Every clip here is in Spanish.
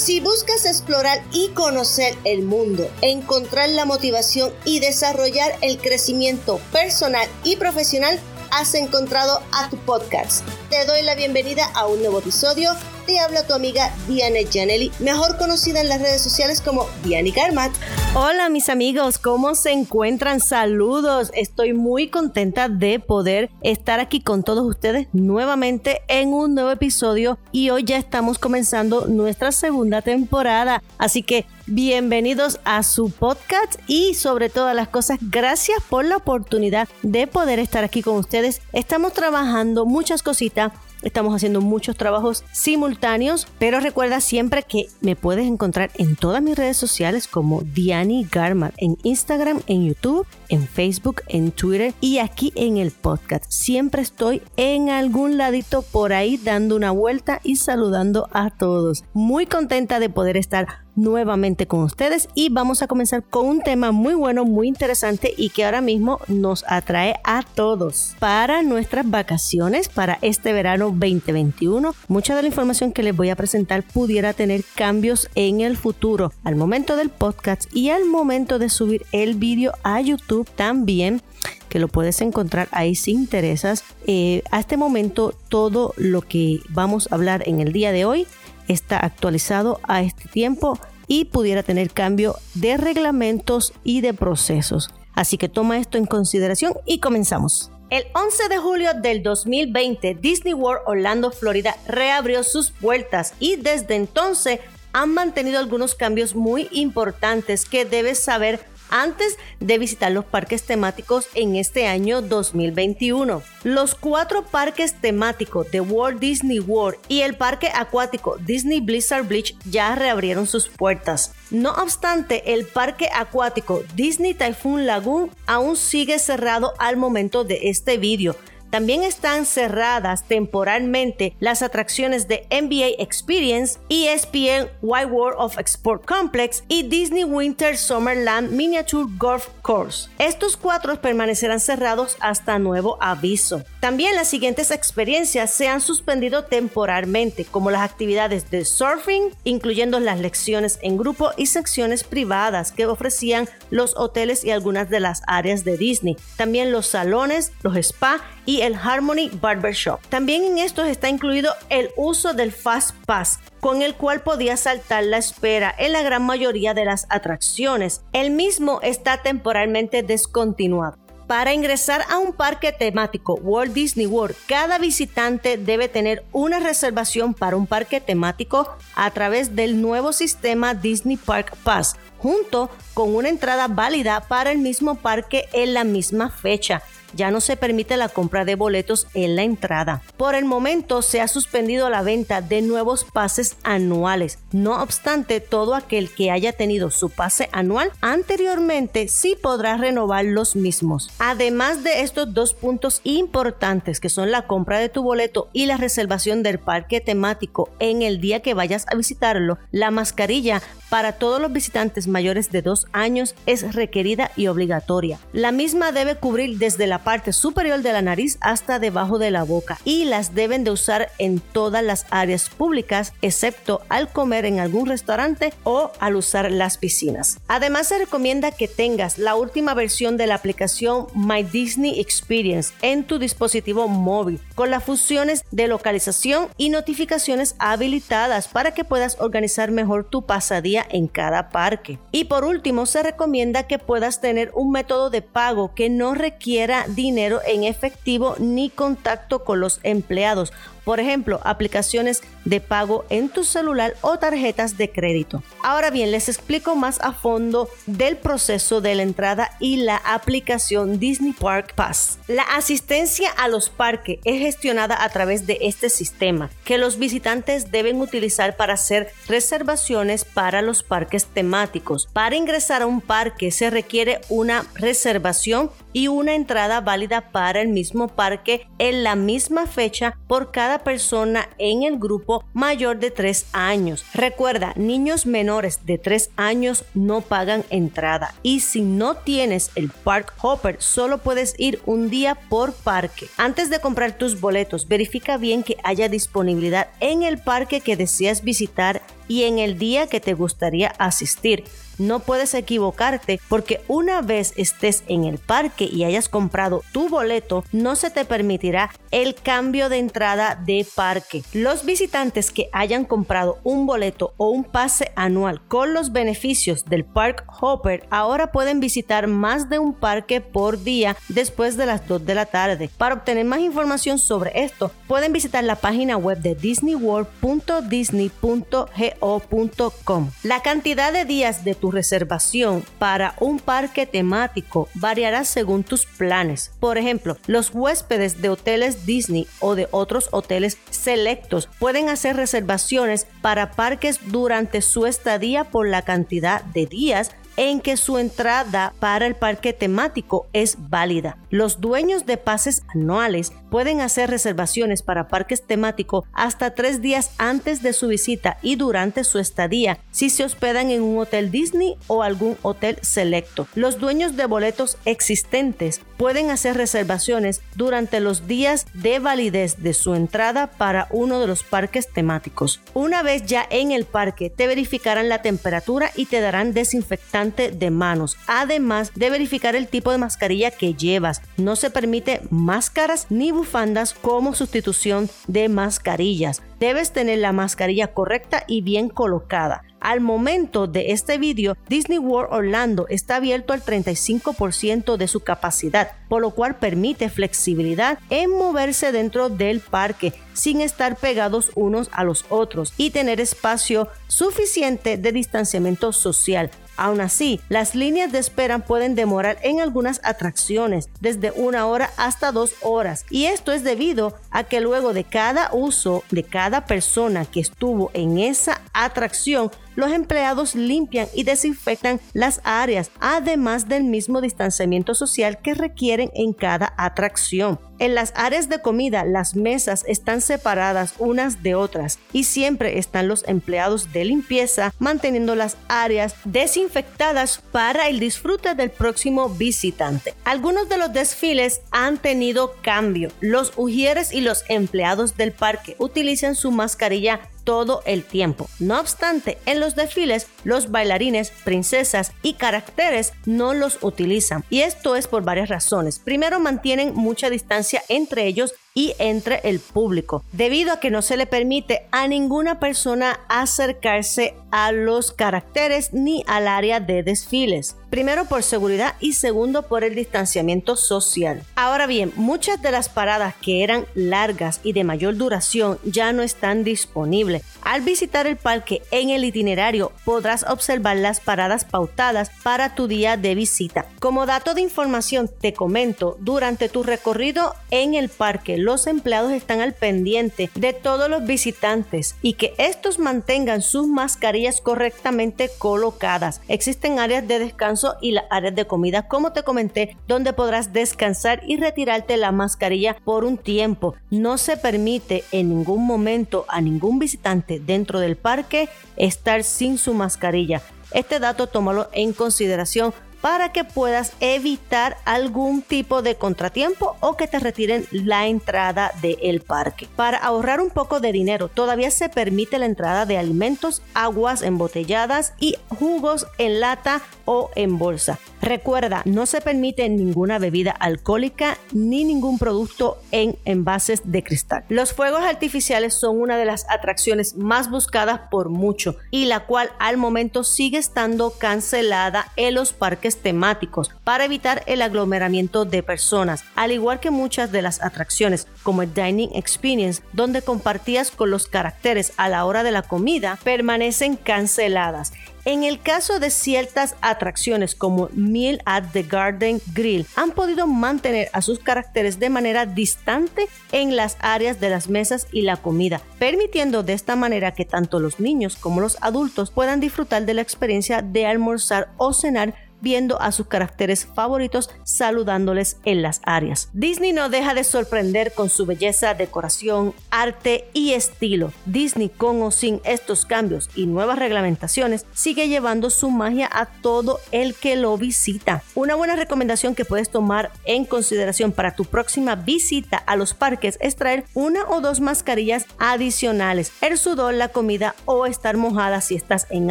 Si buscas explorar y conocer el mundo, encontrar la motivación y desarrollar el crecimiento personal y profesional, has encontrado a tu podcast. Te doy la bienvenida a un nuevo episodio. Habla tu amiga Diane Janelli, mejor conocida en las redes sociales como Diane Garmat. Hola mis amigos, ¿cómo se encuentran? Saludos. Estoy muy contenta de poder estar aquí con todos ustedes nuevamente en un nuevo episodio y hoy ya estamos comenzando nuestra segunda temporada. Así que bienvenidos a su podcast y sobre todas las cosas, gracias por la oportunidad de poder estar aquí con ustedes. Estamos trabajando muchas cositas Estamos haciendo muchos trabajos simultáneos, pero recuerda siempre que me puedes encontrar en todas mis redes sociales como Diani Garma, en Instagram, en YouTube, en Facebook, en Twitter y aquí en el podcast. Siempre estoy en algún ladito por ahí dando una vuelta y saludando a todos. Muy contenta de poder estar nuevamente con ustedes y vamos a comenzar con un tema muy bueno, muy interesante y que ahora mismo nos atrae a todos para nuestras vacaciones para este verano 2021. Mucha de la información que les voy a presentar pudiera tener cambios en el futuro al momento del podcast y al momento de subir el vídeo a YouTube también que lo puedes encontrar ahí si interesas. Eh, a este momento todo lo que vamos a hablar en el día de hoy está actualizado a este tiempo y pudiera tener cambio de reglamentos y de procesos. Así que toma esto en consideración y comenzamos. El 11 de julio del 2020, Disney World Orlando, Florida, reabrió sus puertas y desde entonces han mantenido algunos cambios muy importantes que debes saber antes de visitar los parques temáticos en este año 2021. Los cuatro parques temáticos de Walt Disney World y el parque acuático Disney Blizzard Beach ya reabrieron sus puertas. No obstante, el parque acuático Disney Typhoon Lagoon aún sigue cerrado al momento de este vídeo también están cerradas temporalmente las atracciones de NBA Experience, ESPN Wide World of Export Complex y Disney Winter Summerland Miniature Golf Course. Estos cuatro permanecerán cerrados hasta nuevo aviso. También las siguientes experiencias se han suspendido temporalmente, como las actividades de surfing, incluyendo las lecciones en grupo y secciones privadas que ofrecían los hoteles y algunas de las áreas de Disney. También los salones, los spa y el Harmony Barbershop. También en estos está incluido el uso del Fast Pass, con el cual podía saltar la espera en la gran mayoría de las atracciones. El mismo está temporalmente descontinuado. Para ingresar a un parque temático Walt Disney World, cada visitante debe tener una reservación para un parque temático a través del nuevo sistema Disney Park Pass, junto con una entrada válida para el mismo parque en la misma fecha ya no se permite la compra de boletos en la entrada. Por el momento se ha suspendido la venta de nuevos pases anuales. No obstante, todo aquel que haya tenido su pase anual anteriormente sí podrá renovar los mismos. Además de estos dos puntos importantes que son la compra de tu boleto y la reservación del parque temático en el día que vayas a visitarlo, la mascarilla para todos los visitantes mayores de dos años es requerida y obligatoria. La misma debe cubrir desde la parte superior de la nariz hasta debajo de la boca y las deben de usar en todas las áreas públicas excepto al comer en algún restaurante o al usar las piscinas. Además se recomienda que tengas la última versión de la aplicación My Disney Experience en tu dispositivo móvil con las funciones de localización y notificaciones habilitadas para que puedas organizar mejor tu pasadía en cada parque. Y por último se recomienda que puedas tener un método de pago que no requiera dinero en efectivo ni contacto con los empleados por ejemplo, aplicaciones de pago en tu celular o tarjetas de crédito. Ahora bien, les explico más a fondo del proceso de la entrada y la aplicación Disney Park Pass. La asistencia a los parques es gestionada a través de este sistema que los visitantes deben utilizar para hacer reservaciones para los parques temáticos. Para ingresar a un parque se requiere una reservación y una entrada válida para el mismo parque en la misma fecha por cada persona en el grupo mayor de 3 años. Recuerda, niños menores de 3 años no pagan entrada y si no tienes el Park Hopper solo puedes ir un día por parque. Antes de comprar tus boletos, verifica bien que haya disponibilidad en el parque que deseas visitar y en el día que te gustaría asistir. No puedes equivocarte porque una vez estés en el parque y hayas comprado tu boleto, no se te permitirá el cambio de entrada de parque. Los visitantes que hayan comprado un boleto o un pase anual con los beneficios del Park Hopper ahora pueden visitar más de un parque por día después de las 2 de la tarde. Para obtener más información sobre esto, pueden visitar la página web de disneyworld.disney.go.com. La cantidad de días de tu reservación para un parque temático variará según tus planes. Por ejemplo, los huéspedes de hoteles Disney o de otros hoteles selectos pueden hacer reservaciones para parques durante su estadía por la cantidad de días en que su entrada para el parque temático es válida. Los dueños de pases anuales pueden hacer reservaciones para parques temáticos hasta tres días antes de su visita y durante su estadía si se hospedan en un hotel Disney o algún hotel selecto. Los dueños de boletos existentes pueden hacer reservaciones durante los días de validez de su entrada para uno de los parques temáticos. Una vez ya en el parque te verificarán la temperatura y te darán desinfectante de manos, además de verificar el tipo de mascarilla que llevas. No se permite máscaras ni bufandas como sustitución de mascarillas. Debes tener la mascarilla correcta y bien colocada. Al momento de este vídeo, Disney World Orlando está abierto al 35% de su capacidad, por lo cual permite flexibilidad en moverse dentro del parque sin estar pegados unos a los otros y tener espacio suficiente de distanciamiento social. Aún así, las líneas de espera pueden demorar en algunas atracciones desde una hora hasta dos horas. Y esto es debido a que luego de cada uso de cada persona que estuvo en esa atracción los empleados limpian y desinfectan las áreas, además del mismo distanciamiento social que requieren en cada atracción. En las áreas de comida, las mesas están separadas unas de otras y siempre están los empleados de limpieza manteniendo las áreas desinfectadas para el disfrute del próximo visitante. Algunos de los desfiles han tenido cambio. Los ujieres y los empleados del parque utilizan su mascarilla todo el tiempo. No obstante, en los desfiles, los bailarines, princesas y caracteres no los utilizan. Y esto es por varias razones. Primero, mantienen mucha distancia entre ellos y entre el público, debido a que no se le permite a ninguna persona acercarse a los caracteres ni al área de desfiles. Primero por seguridad y segundo por el distanciamiento social. Ahora bien, muchas de las paradas que eran largas y de mayor duración ya no están disponibles. Al visitar el parque en el itinerario podrás observar las paradas pautadas para tu día de visita. Como dato de información te comento, durante tu recorrido en el parque los empleados están al pendiente de todos los visitantes y que estos mantengan sus mascarillas correctamente colocadas. Existen áreas de descanso y las áreas de comida, como te comenté, donde podrás descansar y retirarte la mascarilla por un tiempo. No se permite en ningún momento a ningún visitante dentro del parque estar sin su mascarilla. Este dato tómalo en consideración para que puedas evitar algún tipo de contratiempo o que te retiren la entrada del parque. Para ahorrar un poco de dinero, todavía se permite la entrada de alimentos, aguas embotelladas y jugos en lata o en bolsa. Recuerda, no se permite ninguna bebida alcohólica ni ningún producto en envases de cristal. Los fuegos artificiales son una de las atracciones más buscadas por mucho y la cual al momento sigue estando cancelada en los parques temáticos para evitar el aglomeramiento de personas, al igual que muchas de las atracciones como el Dining Experience, donde compartías con los caracteres a la hora de la comida, permanecen canceladas. En el caso de ciertas atracciones como Meal at the Garden Grill, han podido mantener a sus caracteres de manera distante en las áreas de las mesas y la comida, permitiendo de esta manera que tanto los niños como los adultos puedan disfrutar de la experiencia de almorzar o cenar viendo a sus caracteres favoritos saludándoles en las áreas. Disney no deja de sorprender con su belleza, decoración, arte y estilo. Disney con o sin estos cambios y nuevas reglamentaciones sigue llevando su magia a todo el que lo visita. Una buena recomendación que puedes tomar en consideración para tu próxima visita a los parques es traer una o dos mascarillas adicionales. El sudor, la comida o estar mojada si estás en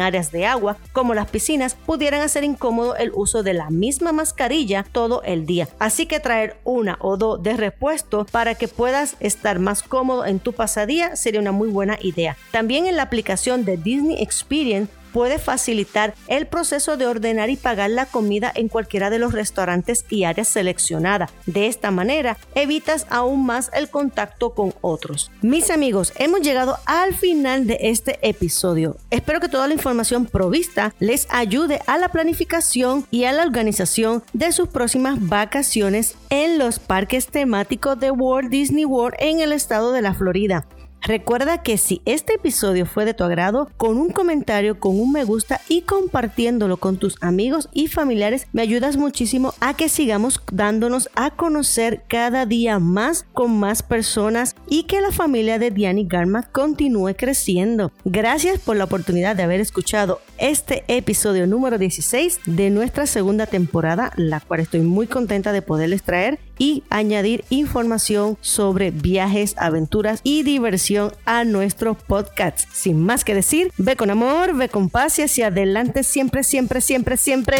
áreas de agua como las piscinas pudieran hacer incómodo el uso de la misma mascarilla todo el día. Así que traer una o dos de repuesto para que puedas estar más cómodo en tu pasadía sería una muy buena idea. También en la aplicación de Disney Experience puede facilitar el proceso de ordenar y pagar la comida en cualquiera de los restaurantes y áreas seleccionadas. De esta manera, evitas aún más el contacto con otros. Mis amigos, hemos llegado al final de este episodio. Espero que toda la información provista les ayude a la planificación y a la organización de sus próximas vacaciones en los parques temáticos de Walt Disney World en el estado de la Florida. Recuerda que si este episodio fue de tu agrado, con un comentario, con un me gusta y compartiéndolo con tus amigos y familiares, me ayudas muchísimo a que sigamos dándonos a conocer cada día más con más personas y que la familia de Diani Garma continúe creciendo. Gracias por la oportunidad de haber escuchado este episodio número 16 de nuestra segunda temporada, la cual estoy muy contenta de poderles traer y añadir información sobre viajes, aventuras y diversión a nuestro podcast. Sin más que decir, ve con amor, ve con paz y hacia adelante siempre, siempre, siempre, siempre.